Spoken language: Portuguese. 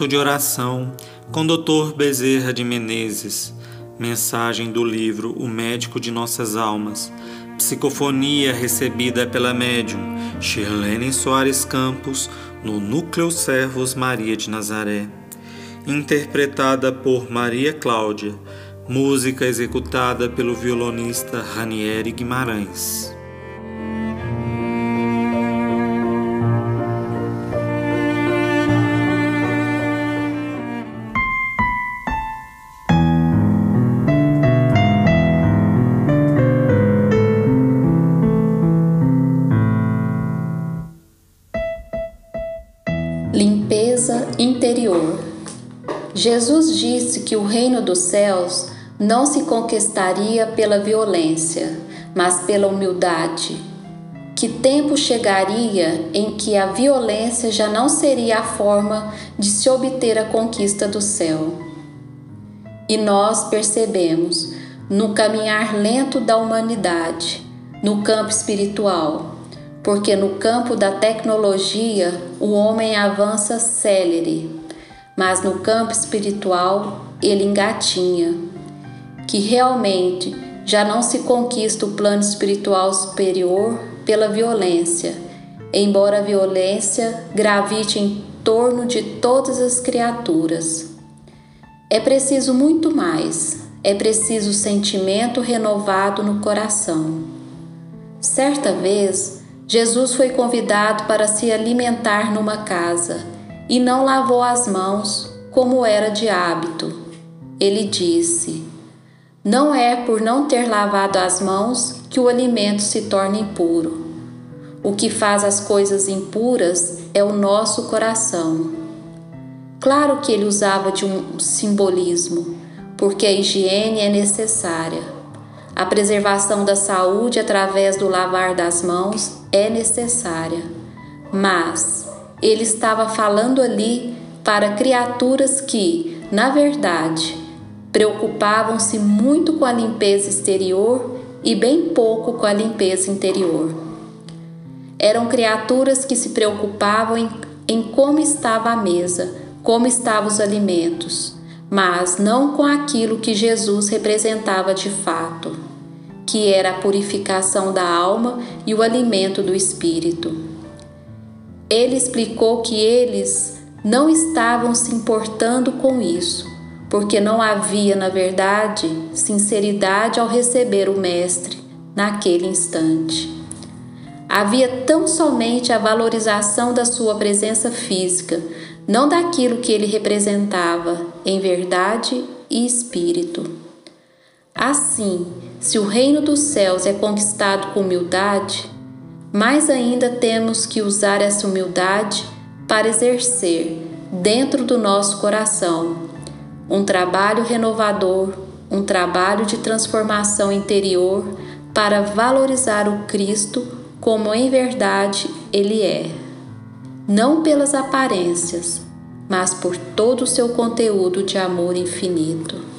Momento de oração com Dr. Bezerra de Menezes. Mensagem do livro O Médico de Nossas Almas. Psicofonia recebida pela médium Shirlene Soares Campos no Núcleo Servos Maria de Nazaré. Interpretada por Maria Cláudia. Música executada pelo violonista Ranieri Guimarães. Limpeza interior. Jesus disse que o reino dos céus não se conquistaria pela violência, mas pela humildade. Que tempo chegaria em que a violência já não seria a forma de se obter a conquista do céu? E nós percebemos, no caminhar lento da humanidade, no campo espiritual, porque no campo da tecnologia o homem avança célere, mas no campo espiritual ele engatinha, que realmente já não se conquista o plano espiritual superior pela violência, embora a violência gravite em torno de todas as criaturas. É preciso muito mais, é preciso sentimento renovado no coração. Certa vez, Jesus foi convidado para se alimentar numa casa e não lavou as mãos como era de hábito. Ele disse: Não é por não ter lavado as mãos que o alimento se torna impuro. O que faz as coisas impuras é o nosso coração. Claro que ele usava de um simbolismo, porque a higiene é necessária a preservação da saúde através do lavar das mãos é necessária, mas ele estava falando ali para criaturas que, na verdade, preocupavam-se muito com a limpeza exterior e bem pouco com a limpeza interior. Eram criaturas que se preocupavam em, em como estava a mesa, como estavam os alimentos mas não com aquilo que Jesus representava de fato, que era a purificação da alma e o alimento do espírito. Ele explicou que eles não estavam se importando com isso, porque não havia, na verdade, sinceridade ao receber o Mestre naquele instante. Havia tão somente a valorização da sua presença física, não daquilo que ele representava em verdade e espírito. Assim, se o reino dos céus é conquistado com humildade, mais ainda temos que usar essa humildade para exercer, dentro do nosso coração, um trabalho renovador, um trabalho de transformação interior para valorizar o Cristo como em verdade Ele é não pelas aparências, mas por todo o seu conteúdo de amor infinito.